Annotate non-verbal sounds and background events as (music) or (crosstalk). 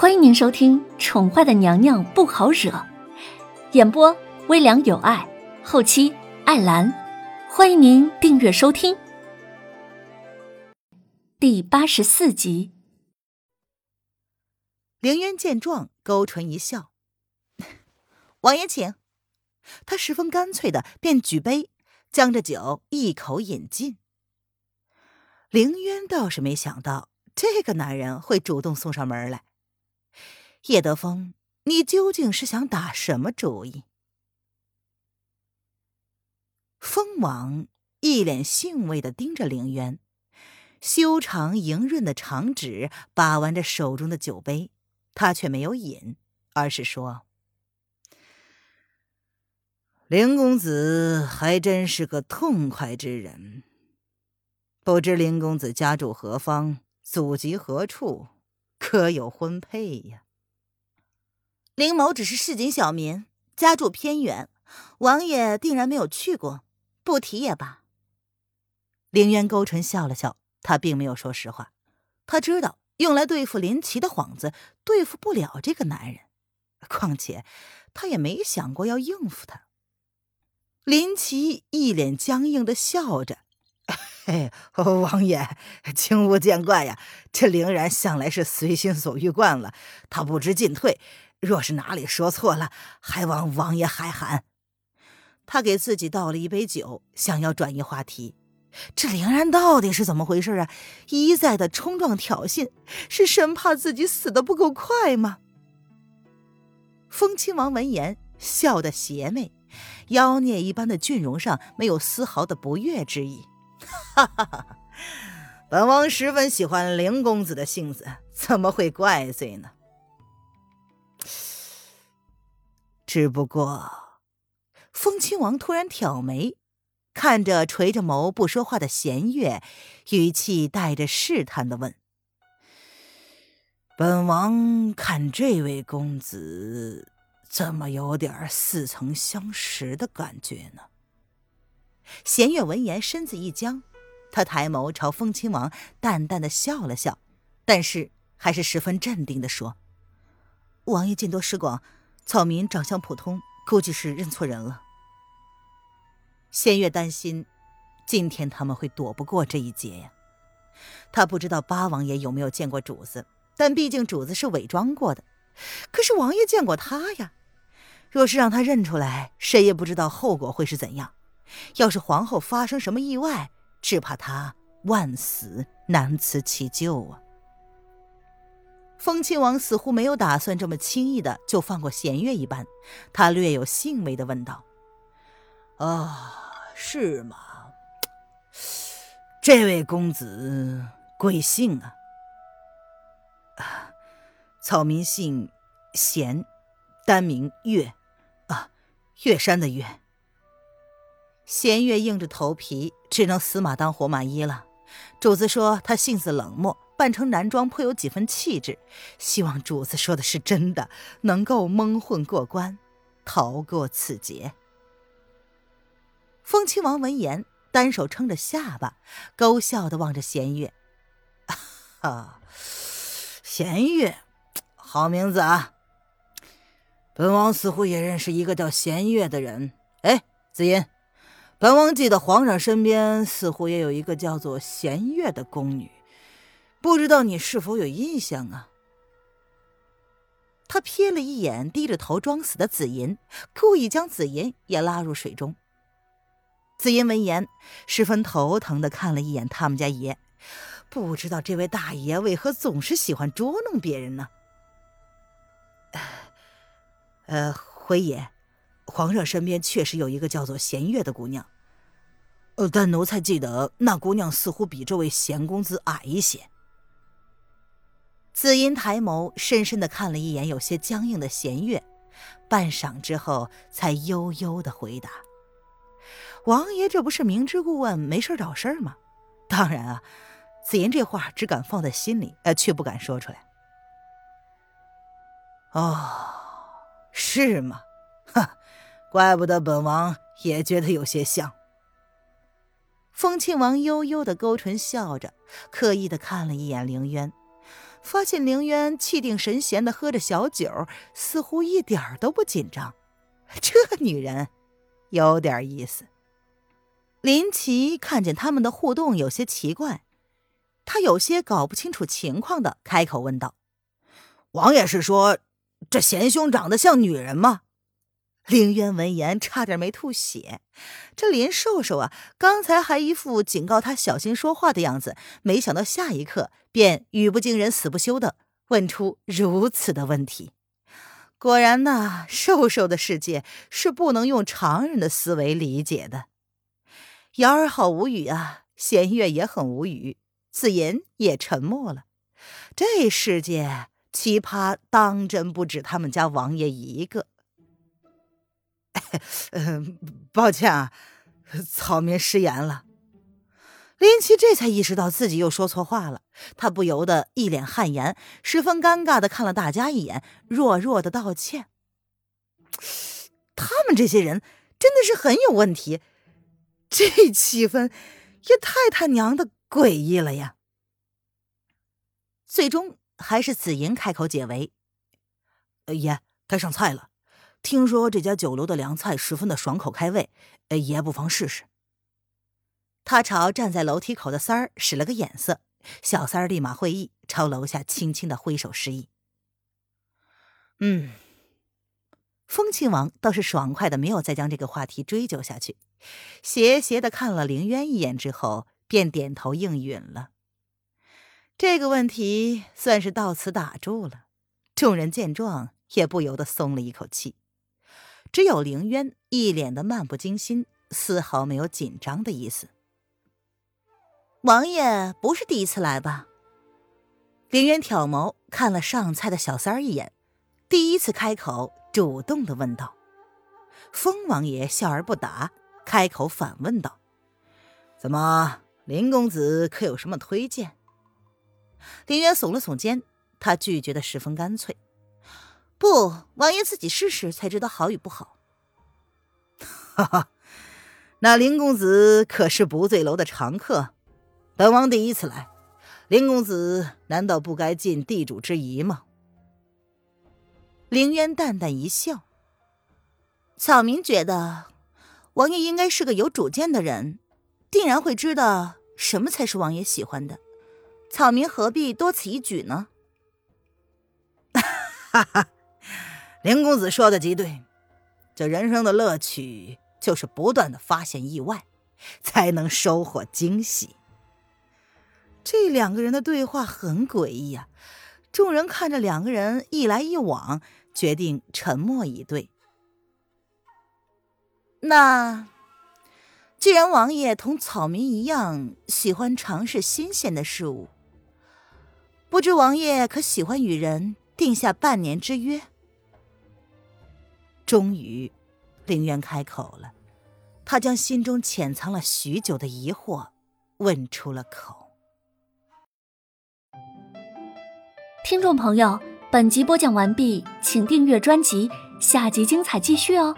欢迎您收听《宠坏的娘娘不好惹》，演播微凉有爱，后期艾兰。欢迎您订阅收听。第八十四集。凌渊见状，勾唇一笑：“ (laughs) 王爷请。”他十分干脆的便举杯，将这酒一口饮尽。凌渊倒是没想到这个男人会主动送上门来。叶德风，你究竟是想打什么主意？蜂王一脸兴味的盯着凌渊，修长莹润的长指把玩着手中的酒杯，他却没有饮，而是说：“凌公子还真是个痛快之人。不知凌公子家住何方，祖籍何处，可有婚配呀？”凌某只是市井小民，家住偏远，王爷定然没有去过，不提也罢。凌渊勾唇笑了笑，他并没有说实话，他知道用来对付林奇的幌子对付不了这个男人，况且他也没想过要应付他。林奇一脸僵硬的笑着：“嘿，王爷，请勿见怪呀，这凌然向来是随心所欲惯了，他不知进退。”若是哪里说错了，还望王爷海涵。他给自己倒了一杯酒，想要转移话题。这凌然到底是怎么回事啊？一再的冲撞挑衅，是生怕自己死的不够快吗？风亲王闻言笑得邪魅，妖孽一般的俊容上没有丝毫的不悦之意。哈哈哈！本王十分喜欢凌公子的性子，怎么会怪罪呢？只不过，风亲王突然挑眉，看着垂着眸不说话的弦月，语气带着试探的问：“本王看这位公子，怎么有点似曾相识的感觉呢？”弦月闻言，身子一僵，他抬眸朝风亲王淡淡的笑了笑，但是还是十分镇定的说：“王爷见多识广。”草民长相普通，估计是认错人了。弦月担心，今天他们会躲不过这一劫呀。他不知道八王爷有没有见过主子，但毕竟主子是伪装过的。可是王爷见过他呀。若是让他认出来，谁也不知道后果会是怎样。要是皇后发生什么意外，只怕他万死难辞其咎啊。风亲王似乎没有打算这么轻易的就放过弦月一般，他略有兴味的问道：“啊，是吗？这位公子贵姓啊？”“啊，草民姓弦，单名月，啊，月山的月。”弦月硬着头皮，只能死马当活马医了。主子说他性子冷漠。扮成男装颇有几分气质，希望主子说的是真的，能够蒙混过关，逃过此劫。风亲王闻言，单手撑着下巴，勾笑的望着弦月：“ (laughs) 啊，弦月，好名字啊！本王似乎也认识一个叫弦月的人。哎，紫音，本王记得皇上身边似乎也有一个叫做弦月的宫女。”不知道你是否有印象啊？他瞥了一眼低着头装死的紫银，故意将紫银也拉入水中。紫银闻言，十分头疼的看了一眼他们家爷，不知道这位大爷为何总是喜欢捉弄别人呢？(sighs) 呃，回爷，皇上身边确实有一个叫做弦月的姑娘，呃，但奴才记得那姑娘似乎比这位弦公子矮一些。紫音抬眸，深深的看了一眼有些僵硬的弦月，半晌之后，才悠悠的回答：“王爷这不是明知故问，没事找事吗？当然啊，紫音这话只敢放在心里，呃，却不敢说出来。”哦，是吗？怪不得本王也觉得有些像。风庆王悠悠的勾唇笑着，刻意的看了一眼凌渊。发现凌渊气定神闲的喝着小酒，似乎一点都不紧张。(laughs) 这女人有点意思。林奇看见他们的互动有些奇怪，他有些搞不清楚情况的开口问道：“王爷是说这贤兄长得像女人吗？”凌渊闻言差点没吐血。这林瘦瘦啊，刚才还一副警告他小心说话的样子，没想到下一刻便语不惊人死不休的问出如此的问题。果然呐，瘦瘦的世界是不能用常人的思维理解的。瑶儿好无语啊，弦月也很无语，紫银也沉默了。这世界奇葩当真不止他们家王爷一个。嗯，(laughs) 抱歉啊，草民失言了。林奇这才意识到自己又说错话了，他不由得一脸汗颜，十分尴尬的看了大家一眼，弱弱的道歉。他们这些人真的是很有问题。这气氛也太他娘的诡异了呀！最终还是紫银开口解围：“爷，该上菜了。听说这家酒楼的凉菜十分的爽口开胃，爷不妨试试。”他朝站在楼梯口的三儿使了个眼色，小三儿立马会意，朝楼下轻轻的挥手示意：“嗯。”风亲王倒是爽快的，没有再将这个话题追究下去，斜斜的看了凌渊一眼之后，便点头应允了。这个问题算是到此打住了。众人见状，也不由得松了一口气。只有凌渊一脸的漫不经心，丝毫没有紧张的意思。王爷不是第一次来吧？凌渊挑眸看了上菜的小三儿一眼，第一次开口。主动的问道：“风王爷笑而不答，开口反问道：‘怎么，林公子可有什么推荐？’”林渊耸了耸肩，他拒绝的十分干脆：“不，王爷自己试试才知道好与不好。”哈哈，(laughs) 那林公子可是不醉楼的常客，本王第一次来，林公子难道不该尽地主之谊吗？凌渊淡淡一笑。草民觉得，王爷应该是个有主见的人，定然会知道什么才是王爷喜欢的。草民何必多此一举呢？哈哈，林公子说的极对，这人生的乐趣就是不断的发现意外，才能收获惊喜。这两个人的对话很诡异啊！众人看着两个人一来一往。决定沉默以对。那既然王爷同草民一样喜欢尝试新鲜的事物，不知王爷可喜欢与人定下半年之约？终于，陵渊开口了，他将心中潜藏了许久的疑惑问出了口。听众朋友。本集播讲完毕，请订阅专辑，下集精彩继续哦。